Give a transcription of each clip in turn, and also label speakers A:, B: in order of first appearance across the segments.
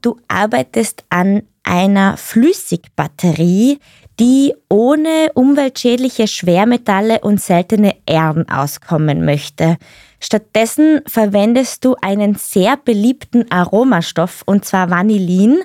A: Du arbeitest an einer Flüssigbatterie, die ohne umweltschädliche Schwermetalle und seltene Erden auskommen möchte. Stattdessen verwendest du einen sehr beliebten Aromastoff, und zwar Vanillin.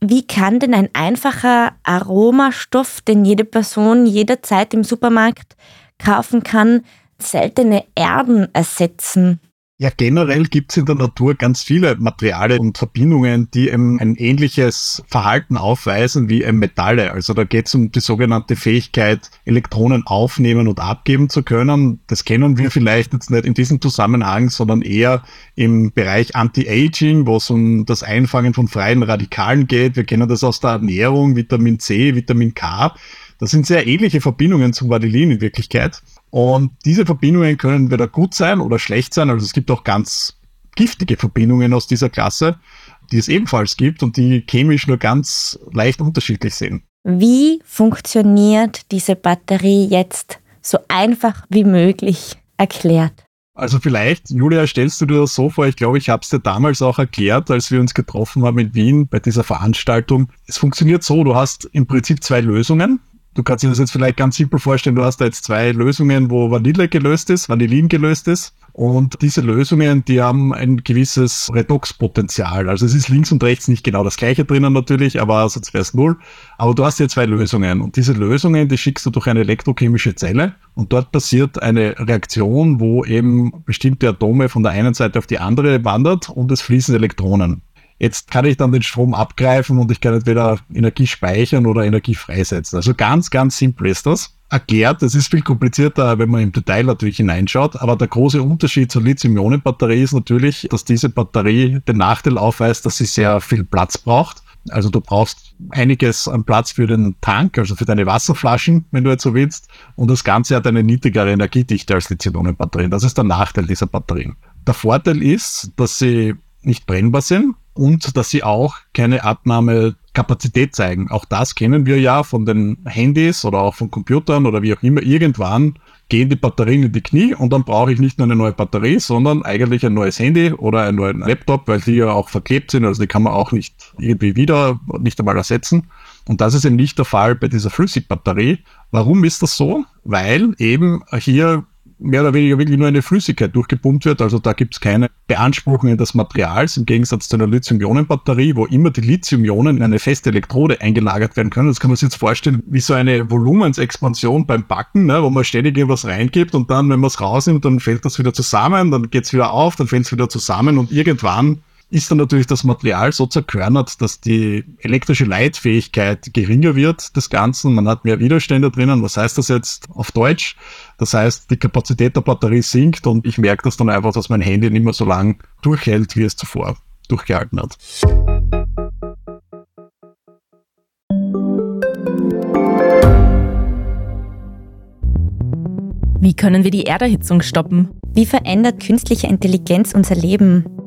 A: Wie kann denn ein einfacher Aromastoff, den jede Person jederzeit im Supermarkt kaufen kann, seltene Erden ersetzen?
B: Ja, generell gibt es in der Natur ganz viele Materialien und Verbindungen, die ein ähnliches Verhalten aufweisen wie Metalle. Also da geht es um die sogenannte Fähigkeit, Elektronen aufnehmen und abgeben zu können. Das kennen wir vielleicht jetzt nicht in diesem Zusammenhang, sondern eher im Bereich Anti-Aging, wo es um das Einfangen von freien Radikalen geht. Wir kennen das aus der Ernährung, Vitamin C, Vitamin K. Das sind sehr ähnliche Verbindungen zum Vanillin in Wirklichkeit. Und diese Verbindungen können weder gut sein oder schlecht sein. Also es gibt auch ganz giftige Verbindungen aus dieser Klasse, die es ebenfalls gibt und die chemisch nur ganz leicht unterschiedlich sind.
A: Wie funktioniert diese Batterie jetzt so einfach wie möglich erklärt?
B: Also vielleicht, Julia, stellst du dir das so vor, ich glaube, ich habe es dir damals auch erklärt, als wir uns getroffen haben in Wien bei dieser Veranstaltung. Es funktioniert so, du hast im Prinzip zwei Lösungen. Du kannst dir das jetzt vielleicht ganz simpel vorstellen. Du hast da jetzt zwei Lösungen, wo Vanille gelöst ist, Vanillin gelöst ist. Und diese Lösungen, die haben ein gewisses Redoxpotenzial. Also es ist links und rechts nicht genau das gleiche drinnen natürlich, aber sonst wäre es null. Aber du hast hier zwei Lösungen. Und diese Lösungen, die schickst du durch eine elektrochemische Zelle. Und dort passiert eine Reaktion, wo eben bestimmte Atome von der einen Seite auf die andere wandert und es fließen Elektronen. Jetzt kann ich dann den Strom abgreifen und ich kann entweder Energie speichern oder Energie freisetzen. Also ganz, ganz simpel ist das. Erklärt, das ist viel komplizierter, wenn man im Detail natürlich hineinschaut, aber der große Unterschied zur Lithium-Ionen-Batterie ist natürlich, dass diese Batterie den Nachteil aufweist, dass sie sehr viel Platz braucht. Also du brauchst einiges an Platz für den Tank, also für deine Wasserflaschen, wenn du jetzt so willst. Und das Ganze hat eine niedrigere Energiedichte als Lithium-Ionen-Batterien. Das ist der Nachteil dieser Batterien. Der Vorteil ist, dass sie nicht brennbar sind und dass sie auch keine Abnahmekapazität zeigen. Auch das kennen wir ja von den Handys oder auch von Computern oder wie auch immer. Irgendwann gehen die Batterien in die Knie und dann brauche ich nicht nur eine neue Batterie, sondern eigentlich ein neues Handy oder einen neuen Laptop, weil die ja auch verklebt sind. Also die kann man auch nicht irgendwie wieder, nicht einmal ersetzen. Und das ist eben nicht der Fall bei dieser Flüssigbatterie. Warum ist das so? Weil eben hier mehr oder weniger wirklich nur eine Flüssigkeit durchgepumpt wird. Also da gibt es keine Beanspruchungen des Materials im Gegensatz zu einer Lithium-Ionen-Batterie, wo immer die Lithium-Ionen in eine feste Elektrode eingelagert werden können. Das kann man sich jetzt vorstellen wie so eine Volumensexpansion beim Backen, ne, wo man ständig irgendwas reingibt und dann, wenn man es rausnimmt, dann fällt das wieder zusammen, dann geht es wieder auf, dann fällt es wieder zusammen und irgendwann ist dann natürlich das Material so zerkörnert, dass die elektrische Leitfähigkeit geringer wird des Ganzen. Man hat mehr Widerstände drinnen. Was heißt das jetzt auf Deutsch? Das heißt, die Kapazität der Batterie sinkt und ich merke das dann einfach, dass mein Handy nicht mehr so lang durchhält, wie es zuvor durchgehalten hat.
C: Wie können wir die Erderhitzung stoppen?
A: Wie verändert künstliche Intelligenz unser Leben?